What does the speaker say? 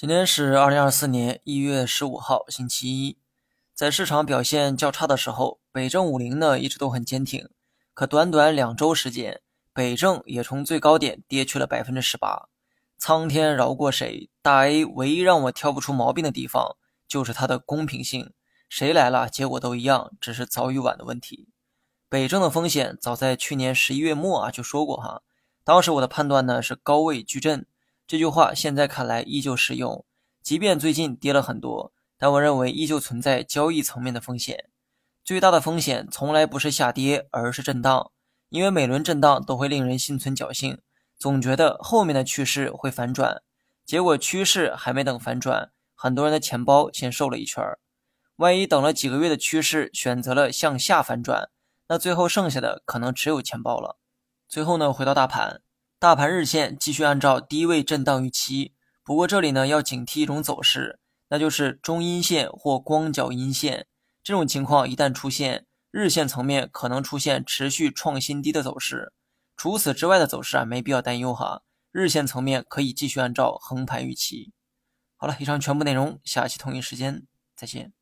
今天是二零二四年一月十五号，星期一。在市场表现较差的时候，北证五零呢一直都很坚挺。可短短两周时间，北证也从最高点跌去了百分之十八。苍天饶过谁？大 A 唯一让我挑不出毛病的地方，就是它的公平性。谁来了，结果都一样，只是早与晚的问题。北证的风险，早在去年十一月末啊就说过哈。当时我的判断呢是高位矩阵。这句话现在看来依旧适用，即便最近跌了很多，但我认为依旧存在交易层面的风险。最大的风险从来不是下跌，而是震荡，因为每轮震荡都会令人心存侥幸，总觉得后面的趋势会反转，结果趋势还没等反转，很多人的钱包先瘦了一圈儿。万一等了几个月的趋势选择了向下反转，那最后剩下的可能只有钱包了。最后呢，回到大盘。大盘日线继续按照低位震荡预期，不过这里呢要警惕一种走势，那就是中阴线或光脚阴线。这种情况一旦出现，日线层面可能出现持续创新低的走势。除此之外的走势啊，没必要担忧哈。日线层面可以继续按照横盘预期。好了，以上全部内容，下期同一时间再见。